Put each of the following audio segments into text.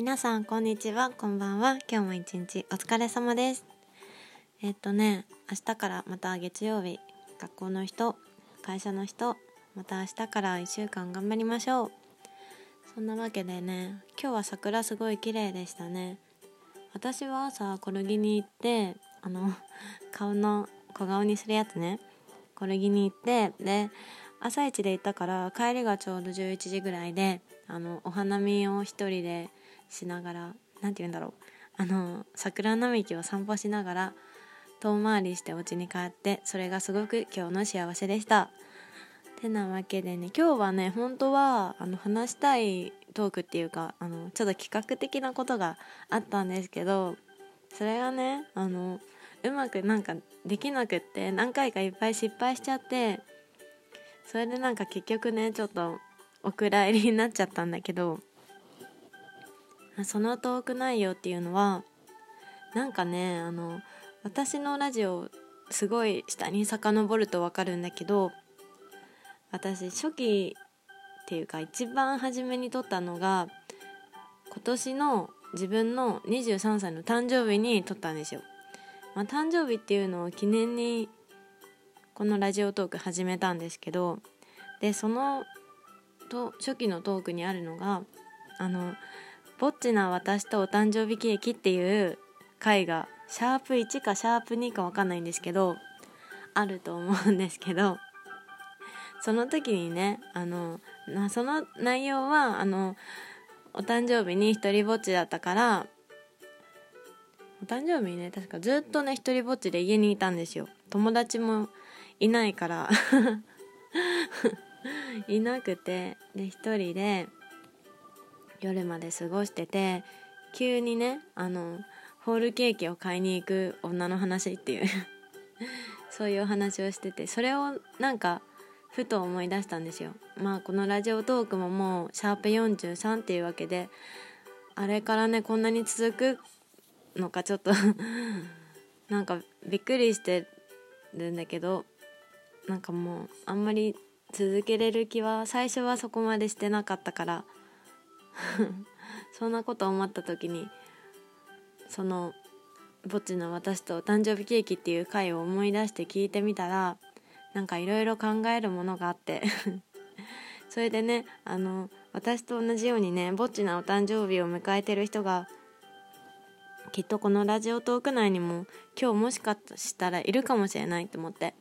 皆さんこんにちは。こんばんは。今日も一日お疲れ様です。えっとね明日からまた月曜日学校の人会社の人また明日から1週間頑張りましょう。そんなわけでね今日は桜すごい綺麗でしたね。私は朝コルギに行ってあの 顔の小顔にするやつね。コルギに行ってで朝一で行ったから帰りがちょうど11時ぐらいであのお花見を一人でしながら何て言うんだろう。あの桜並木を散歩しながら遠回りしてお家に帰ってそれがすごく今日の幸せでした。てなわけでね今日はね本当はあの話したいトークっていうかあのちょっと企画的なことがあったんですけどそれがねあのうまくなんかできなくって何回かいっぱい失敗しちゃってそれでなんか結局ねちょっとお蔵入りになっちゃったんだけどそのトーク内容っていうのはなんかねあの私のラジオすごい下に遡ると分かるんだけど私初期っていうか一番初めに撮ったのが今年の自分の23歳の誕生日に撮ったんですよ。まあ、誕生日っていうのを記念にこのラジオトーク始めたんですけどでそのと初期のトークにあるのがあのぼっちな私とお誕生日ケーキっていう回がシャープ1かシャープ2か分かんないんですけどあると思うんですけどその時にねあのその内容はあのお誕生日に一人ぼっちだったからお誕生日にね確かずっとね一人ぼっちで家にいたんですよ。友達もいないから。いなくてで一人で夜まで過ごしてて急にねあのホールケーキを買いに行く女の話っていう そういうお話をしててそれをなんかふと思い出したんですよ。まあこのラジオトークももうシャープ43っていうわけであれからねこんなに続くのかちょっと なんかびっくりしてるんだけどなんかもうあんまり続けれる気は最初はそこまでしてなかったからそんなこと思った時にその「ぼっちの私とお誕生日ケーキ」っていう回を思い出して聞いてみたらなんかいろいろ考えるものがあって。それでねあの私と同じようにねぼっちなお誕生日を迎えてる人がきっとこのラジオトーク内にも今日もしかしたらいるかもしれないと思って。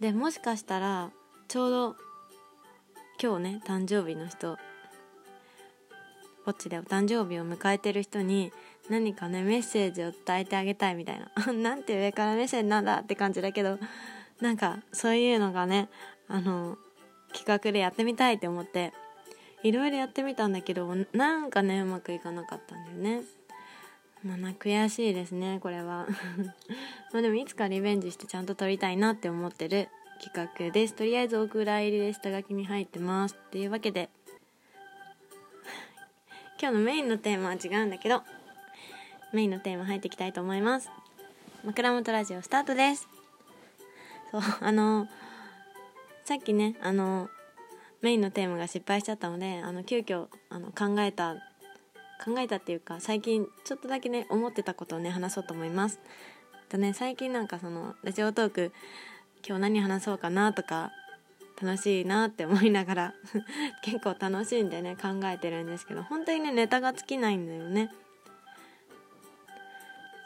でもしかしたらちょうど今日ね誕生日の人ぼっちでお誕生日を迎えてる人に何かねメッセージを伝えてあげたいみたいな。なんて上からメッセージなんだって感じだけどなんかそういうのがねあの企画でやってみたいって思っていろいろやってみたんだけどなんかねうまくいかなかったんだよね。まあ悔しいですねこれは。まあでもいつかリベンジしてちゃんと撮りたいなって思ってる企画です。とりあえずお蔵入りで下書きに入ってます。っていうわけで今日のメインのテーマは違うんだけどメインのテーマ入っていきたいと思います。枕元ラジオスタートです。そうあのさっきねあのメインのテーマが失敗しちゃったのであの急遽あの考えた考えたっていうか最近ちょっとだけね思ってたことをね話そうと思います。とね最近なんかそのラジオトーク今日何話そうかなとか楽しいなって思いながら 結構楽しんでね考えてるんですけど本当にねネタが尽きないんだよね。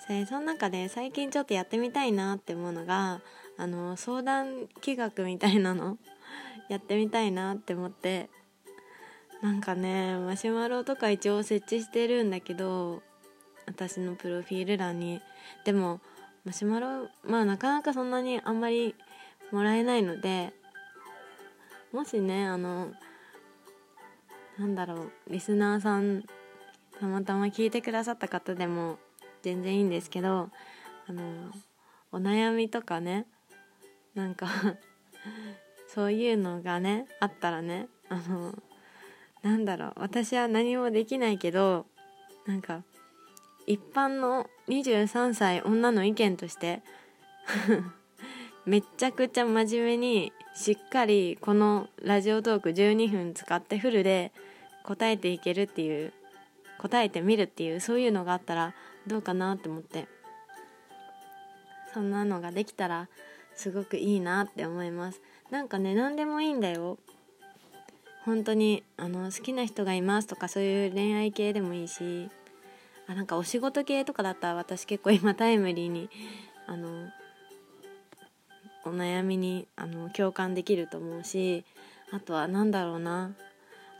でその中で最近ちょっとやってみたいなって思うのがあの相談企画みたいなの やってみたいなって思ってなんかねマシュマロとか一応設置してるんだけど私のプロフィール欄に。でもマシュマロまあなかなかそんなにあんまりもらえないのでもしねあのなんだろうリスナーさんたまたま聞いてくださった方でも全然いいんですけどあのお悩みとかねなんか そういうのがねあったらねあのなんだろう私は何もできないけどなんか一般の23歳女の意見として めちゃくちゃ真面目にしっかりこのラジオトーク12分使ってフルで答えていけるっていう答えてみるっていうそういうのがあったらどうかなって思って。そんなのができたらすごくいいなって思います。なんかね何でもいいんだよ。本当にあの好きな人がいますとかそういう恋愛系でもいいしあなんかお仕事系とかだったら私結構今タイムリーにあのお悩みにあの共感できると思うしあとは何だろうな。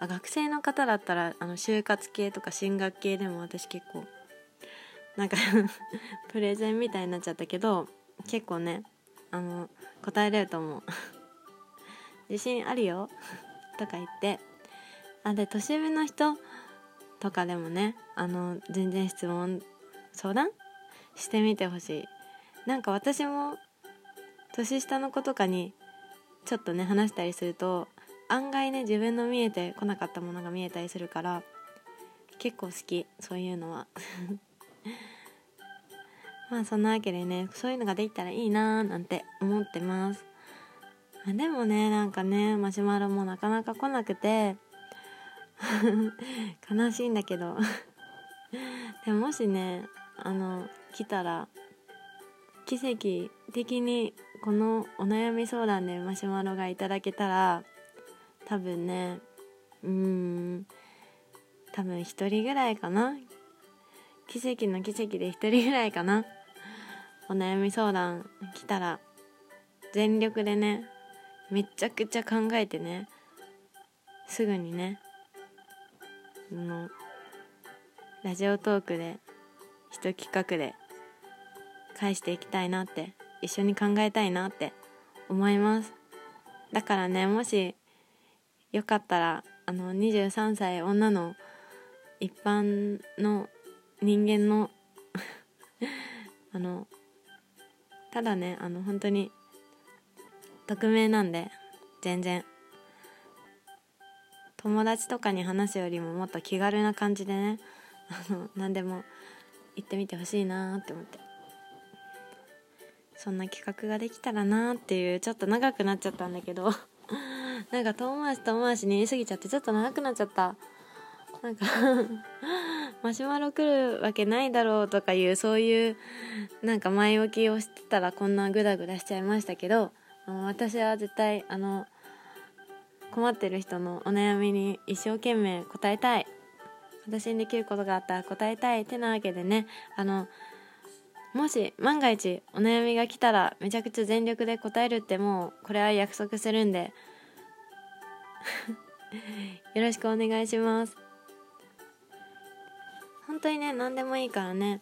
あ学生の方だったらあの就活系とか進学系でも私結構なんか プレゼンみたいになっちゃったけど結構ねあの答えれると思う。自信あるよ。とか言って。あで年上の人とかでもねあの全然質問相談してみてほしい。なんか私も年下の子とかにちょっとね話したりすると案外ね自分の見えてこなかったものが見えたりするから結構好きそういうのは。まあそんなわけでねそういうのができたらいいなーなんて思ってます。でもねなんかねマシュマロもなかなか来なくて 悲しいんだけど。でももしねあの来たら奇跡的にこのお悩み相談でマシュマロがいただけたら多分ねうーん多分1人ぐらいかな。奇跡の奇跡で1人ぐらいかな。お悩み相談来たら全力でねめちゃくちゃ考えてねすぐにねのラジオトークで一企画で返していきたいなって一緒に考えたいなって思います。だからねもしよかったらあの23歳女の一般の人間の あのただねあの本当に匿名なんで全然。友達とかに話すよりももっと気軽な感じでねあの何でも言ってみてほしいなって思って。そんな企画ができたらなっていうちょっと長くなっちゃったんだけど。なんか遠回し遠回しに言い過ぎちゃってちょっと長くなっちゃった。なんか マシュマロ来るわけないだろうとかいうそういうなんか前置きをしてたらこんなグダグダしちゃいましたけど。私は絶対あの困ってる人のお悩みに一生懸命答えたい。私にできることがあったら答えたいってなわけでね。あのもし万が一お悩みが来たらめちゃくちゃ全力で答えるってもうこれは約束するんで。よろしくお願いします。本当にね何でもいいからね。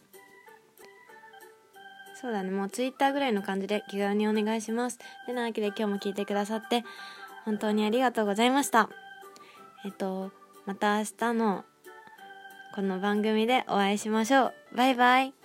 そうだねもう Twitter ぐらいの感じで気軽にお願いします。てなわけで今日も聞いてくださって本当にありがとうございました。えっとまた明日のこの番組でお会いしましょう。バイバイ。